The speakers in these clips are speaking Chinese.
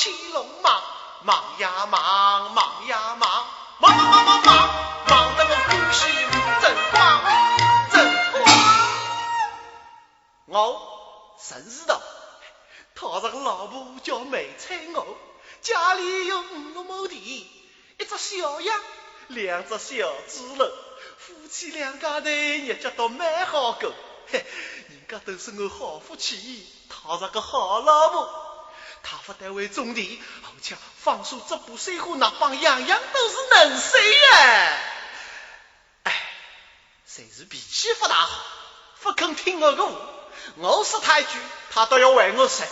起龙忙，忙呀忙，忙呀忙，忙忙忙忙忙，忙得我欢喜正光正光。我陈世道，他这个老婆叫梅彩娥，家里有五六亩地，一只小羊，两只小猪猡，夫妻两家头日脚都蛮好过。嘿，人家都是我好夫妻，他是个好老婆。他不单会种地，而且放手这部水壶，那帮样样都是能水呀。哎，谁是脾气不大好，不肯听我的话。我说他一句，他都要为我十句。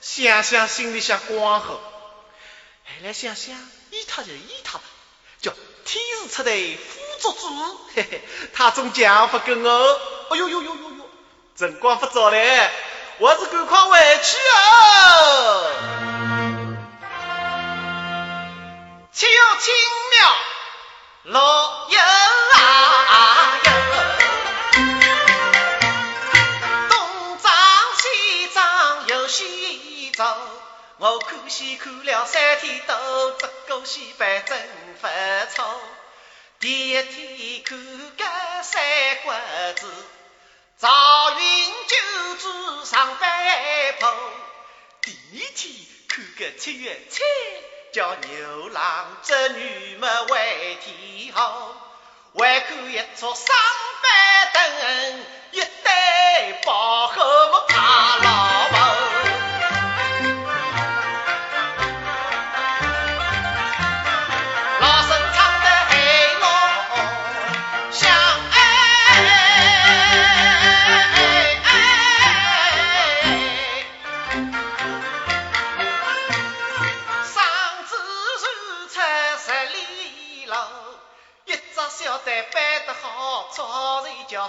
想想心里想光后，后来想想，依他就依他吧，叫天时出头辅助主。嘿嘿，他总讲不跟我。哎呦呦呦呦呦，辰光不早了。我是赶快回去哦。且有青苗落叶啊哟，东张西张又西走，我看戏看了三天多，这个戏班真不错。第一天看个三国志。赵云九子上白坡，第二天看个七月七，叫牛郎织女们为天后，还看一出上班灯，一对包和么怕老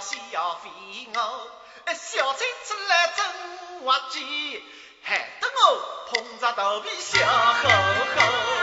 小飞蛾，小菜出来真滑稽，害得我捧着肚皮笑呵呵。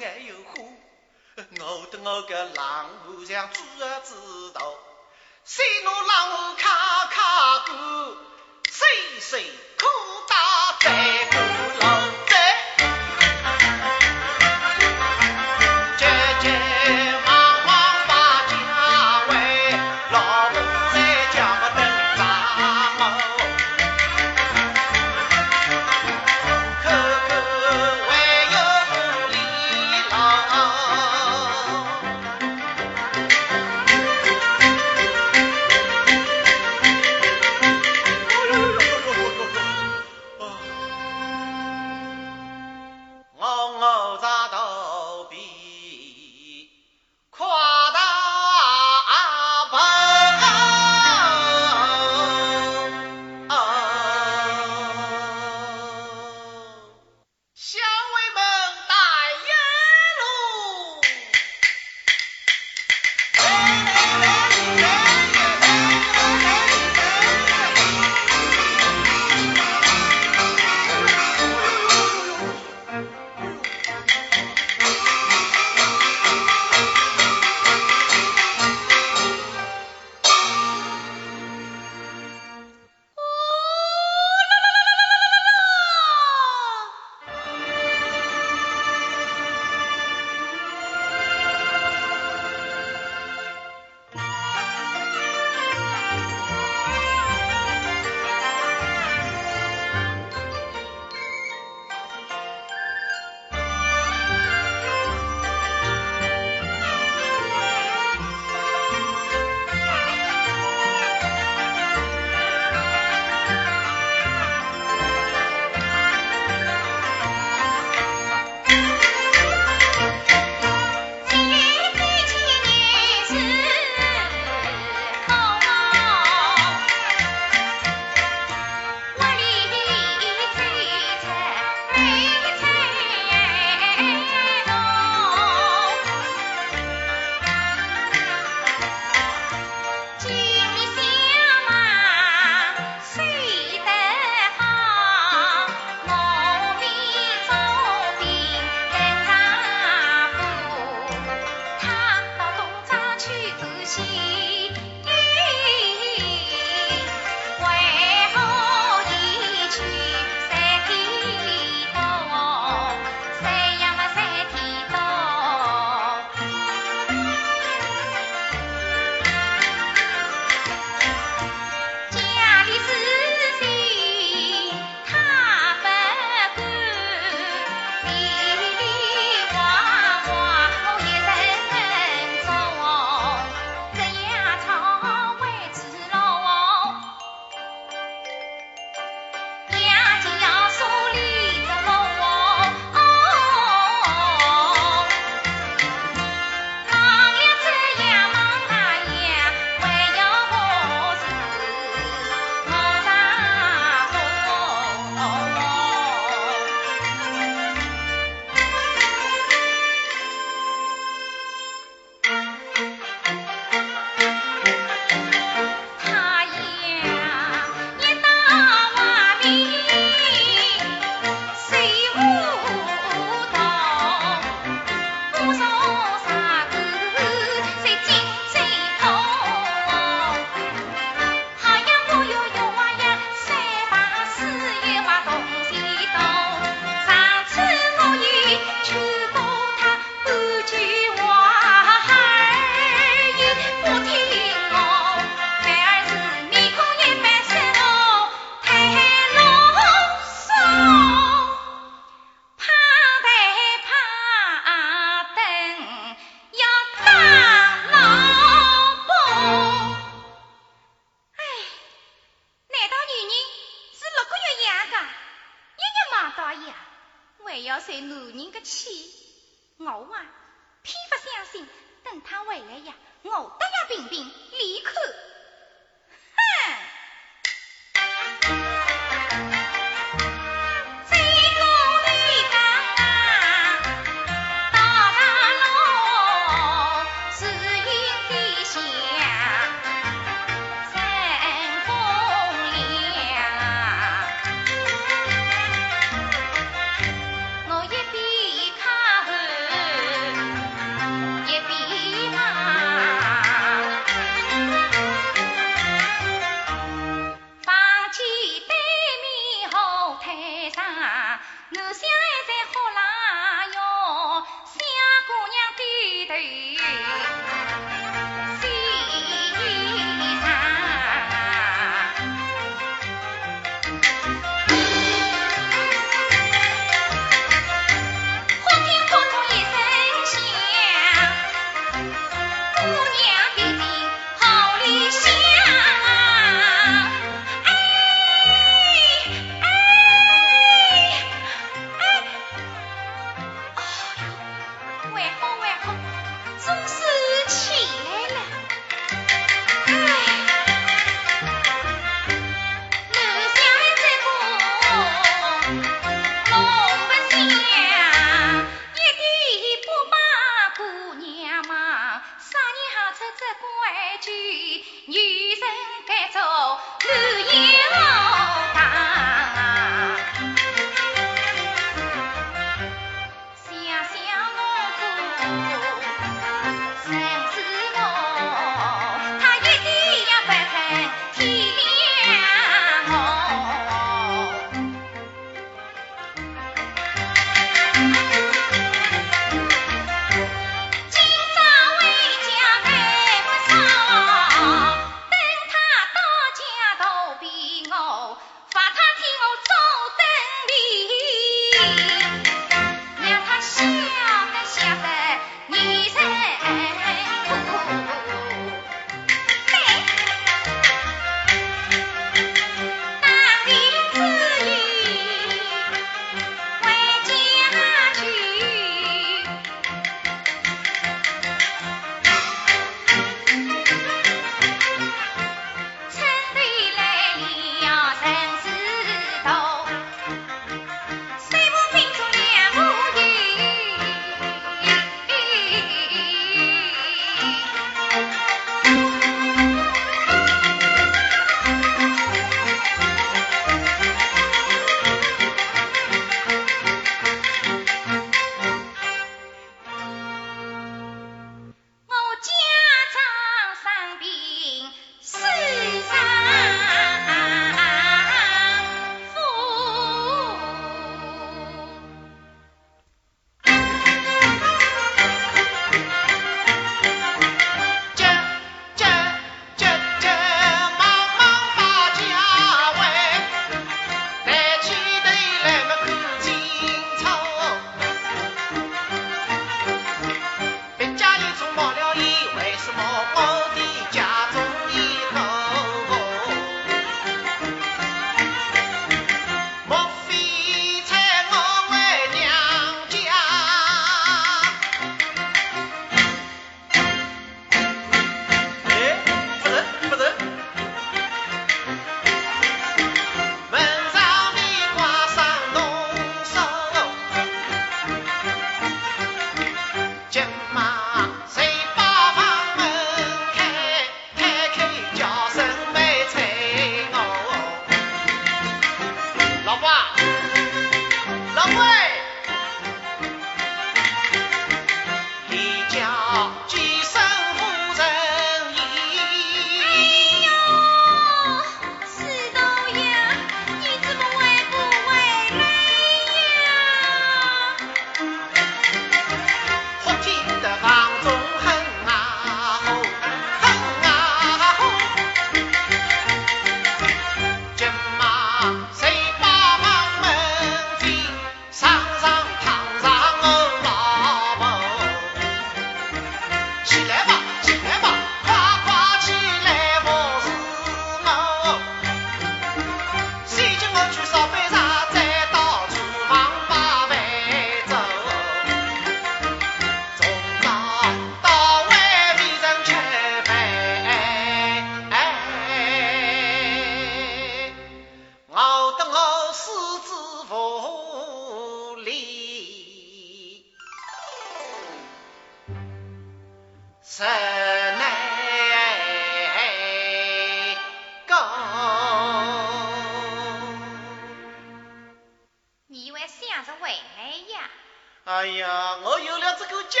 我有了这个家，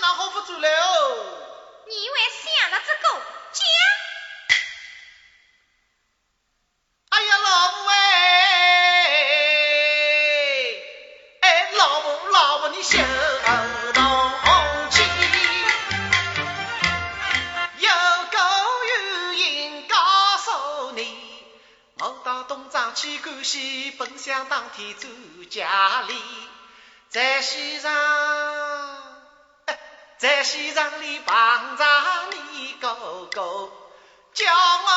哪好不走了？你还想着这个家？哎呀，老五哎哎，老五老五你休动气，有告诉你，我到东张去赶戏，本想当天走家里。在西藏，在西藏里碰着你哥哥，叫我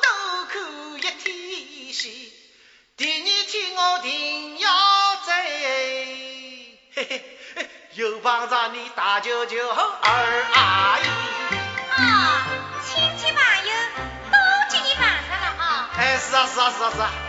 多苦一天西。第二天我定要走，嘿嘿，又碰着你大舅舅和二阿姨。啊，亲戚朋友都给你碰上了啊！哎，是啊，是啊，是啊，是啊。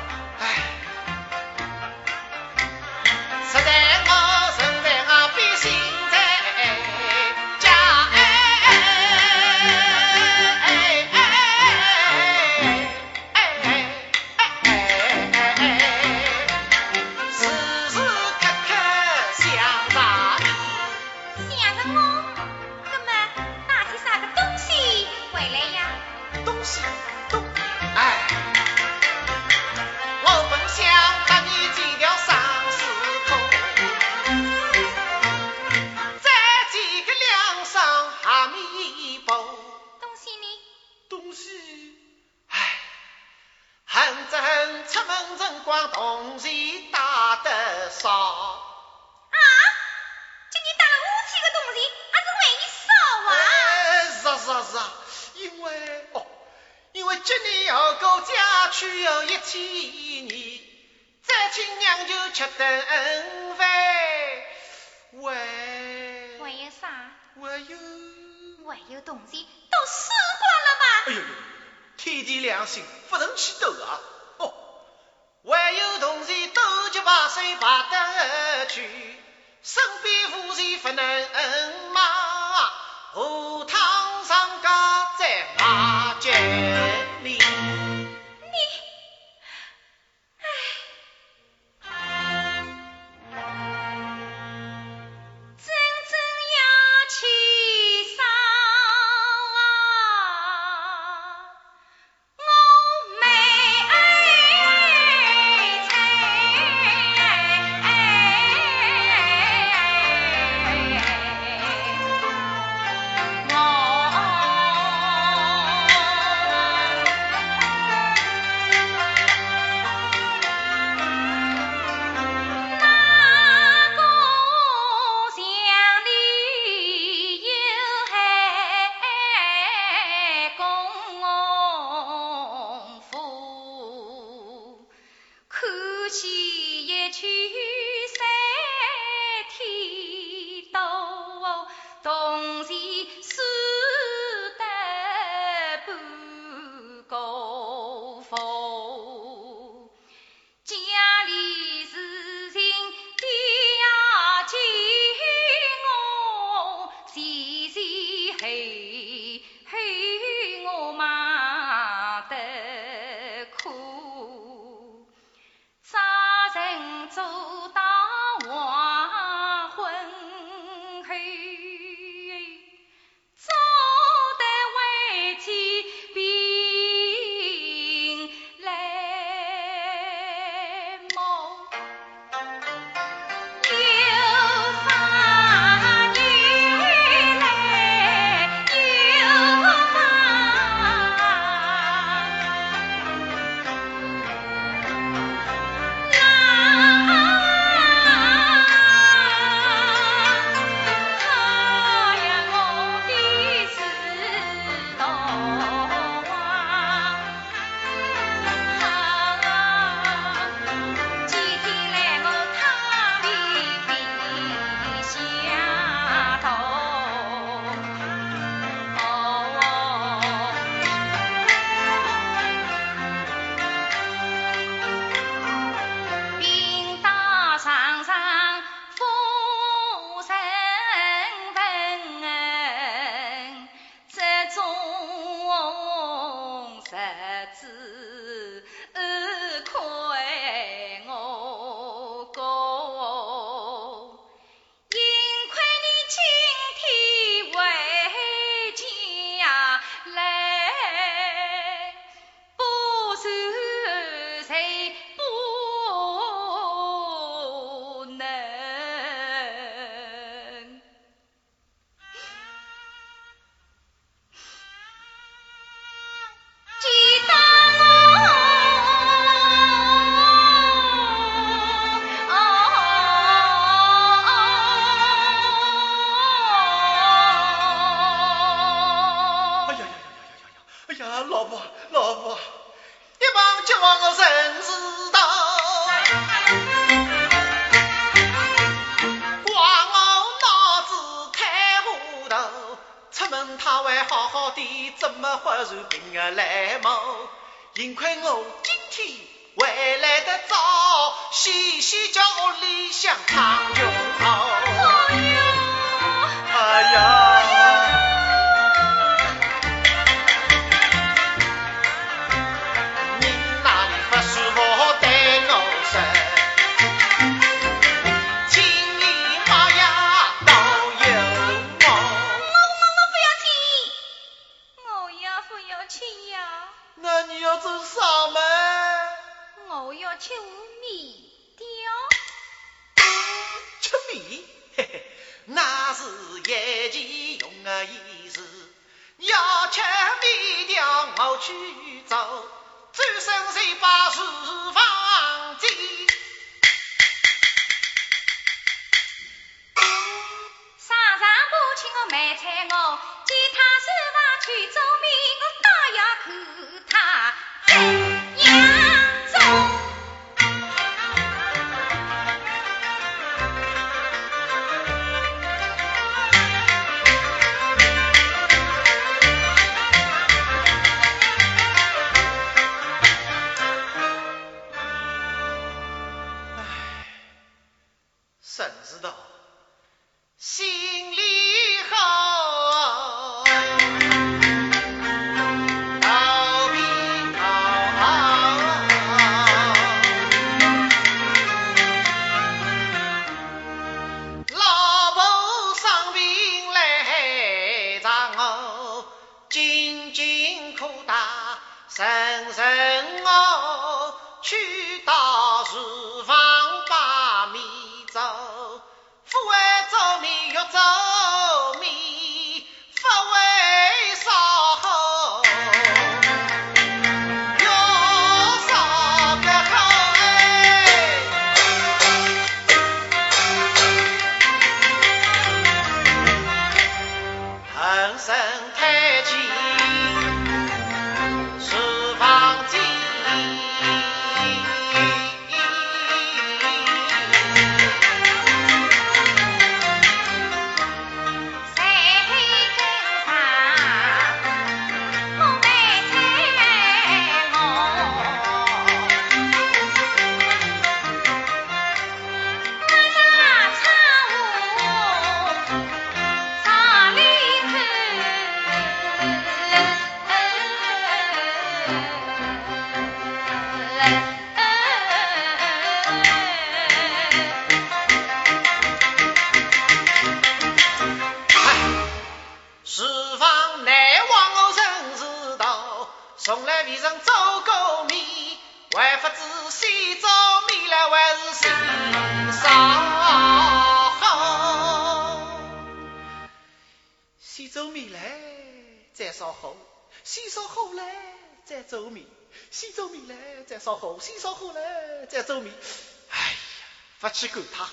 去管它，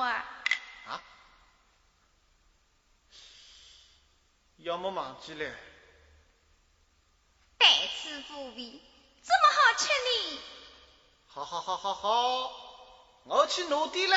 啊？要么忘记了。再次复辟，这么好吃。好好好好好，我去拿点嘞。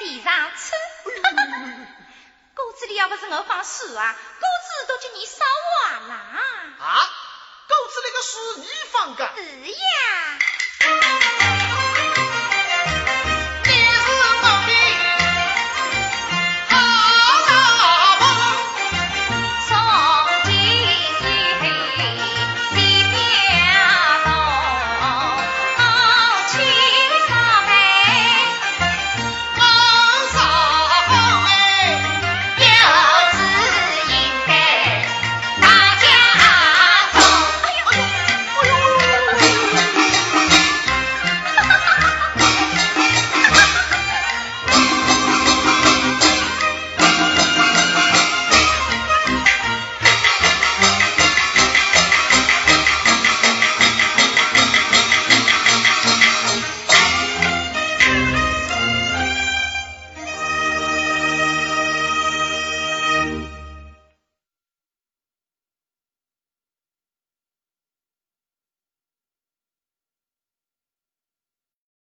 地上吃？锅子里要不是我放水啊，锅子都叫你烧完了。啊，锅子里个水你放的？是呀。